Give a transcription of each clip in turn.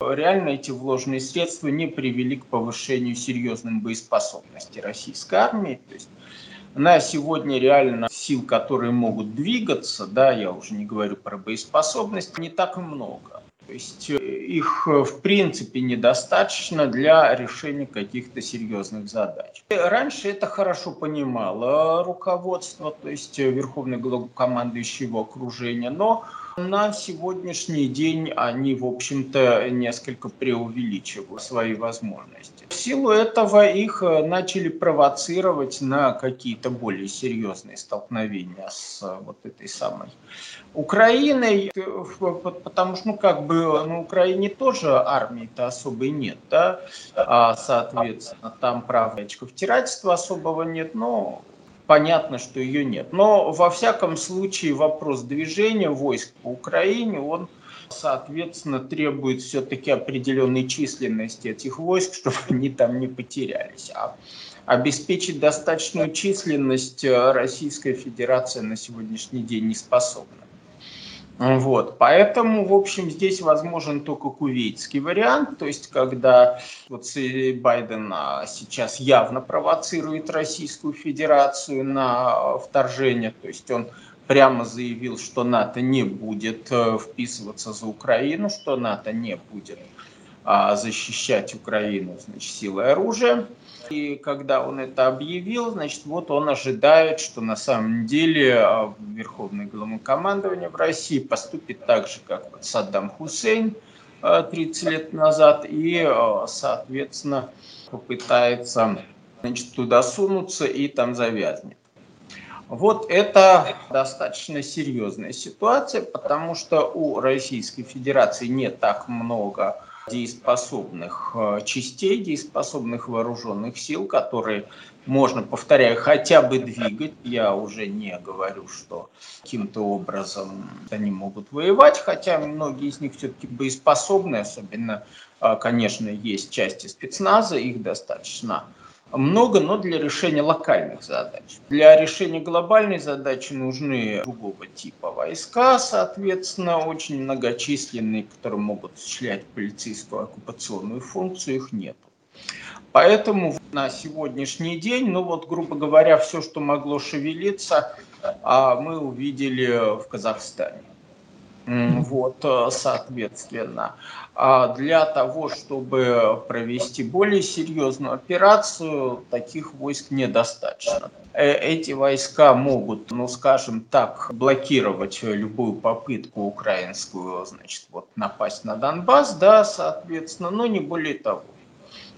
реально эти вложенные средства не привели к повышению серьезной боеспособности российской армии. То есть на сегодня реально сил, которые могут двигаться, да, я уже не говорю про боеспособность, не так и много. То есть э, их э, в принципе недостаточно для решения каких-то серьезных задач. Раньше это хорошо понимало руководство, то есть э, верховный главнокомандующий его окружения, но на сегодняшний день они, в общем-то, несколько преувеличивают свои возможности. В силу этого их начали провоцировать на какие-то более серьезные столкновения с вот этой самой Украиной, потому что, ну, как бы, на Украине тоже армии-то особой нет, да, а, соответственно, там, правда, очковтирательства особого нет, но понятно, что ее нет. Но во всяком случае вопрос движения войск по Украине, он соответственно требует все-таки определенной численности этих войск, чтобы они там не потерялись. А обеспечить достаточную численность Российская Федерация на сегодняшний день не способна. Вот, поэтому, в общем, здесь возможен только кувейтский вариант, то есть когда вот Байден а, сейчас явно провоцирует Российскую Федерацию на вторжение, то есть он прямо заявил, что НАТО не будет э, вписываться за Украину, что НАТО не будет а, защищать Украину значит, силой оружия. И когда он это объявил, значит, вот он ожидает, что на самом деле а, Верховное главнокомандование в России поступит так же, как Саддам Хусейн 30 а, лет назад, и, а, соответственно, попытается значит, туда сунуться и там завязнет. Вот это достаточно серьезная ситуация, потому что у Российской Федерации не так много дееспособных э, частей, дееспособных вооруженных сил, которые можно, повторяю, хотя бы двигать. Я уже не говорю, что каким-то образом они могут воевать, хотя многие из них все-таки боеспособны, особенно, э, конечно, есть части спецназа, их достаточно много, но для решения локальных задач. Для решения глобальной задачи нужны другого типа войска, соответственно, очень многочисленные, которые могут осуществлять полицейскую оккупационную функцию, их нет. Поэтому на сегодняшний день, ну вот, грубо говоря, все, что могло шевелиться, а мы увидели в Казахстане. Вот, э, соответственно. А для того, чтобы провести более серьезную операцию, таких войск недостаточно. Э, эти войска могут, ну скажем так, блокировать любую попытку украинскую, значит, вот напасть на Донбасс, да, соответственно, но не более того.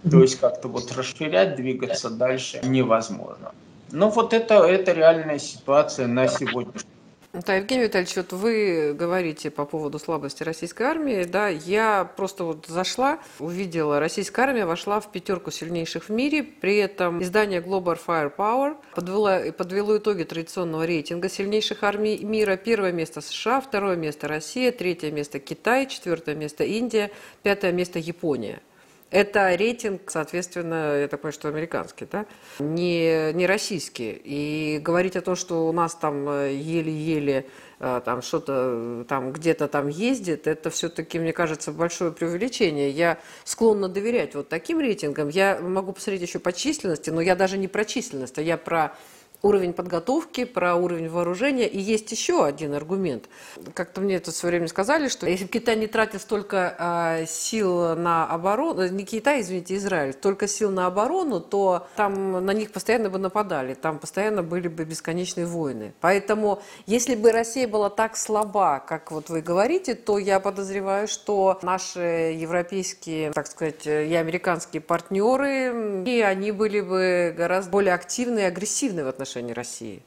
То есть как-то вот расширять, двигаться дальше невозможно. Но вот это, это реальная ситуация на сегодняшний да, Евгений Витальевич, вот вы говорите по поводу слабости российской армии, да, я просто вот зашла, увидела, российская армия вошла в пятерку сильнейших в мире, при этом издание Global Firepower подвело, подвело итоги традиционного рейтинга сильнейших армий мира. Первое место США, второе место Россия, третье место Китай, четвертое место Индия, пятое место Япония. Это рейтинг, соответственно, я так понимаю, что американский, да? Не, не российский. И говорить о том, что у нас там э, еле-еле э, там что-то э, там где-то там ездит, это все-таки, мне кажется, большое преувеличение. Я склонна доверять вот таким рейтингам. Я могу посмотреть еще по численности, но я даже не про численность, а я про уровень подготовки, про уровень вооружения. И есть еще один аргумент. Как-то мне это в свое время сказали, что если Китай не тратит столько э, сил на оборону, не Китай, извините, Израиль, столько сил на оборону, то там на них постоянно бы нападали, там постоянно были бы бесконечные войны. Поэтому, если бы Россия была так слаба, как вот вы говорите, то я подозреваю, что наши европейские, так сказать, и американские партнеры, и они были бы гораздо более активны и агрессивны в отношении отношении России?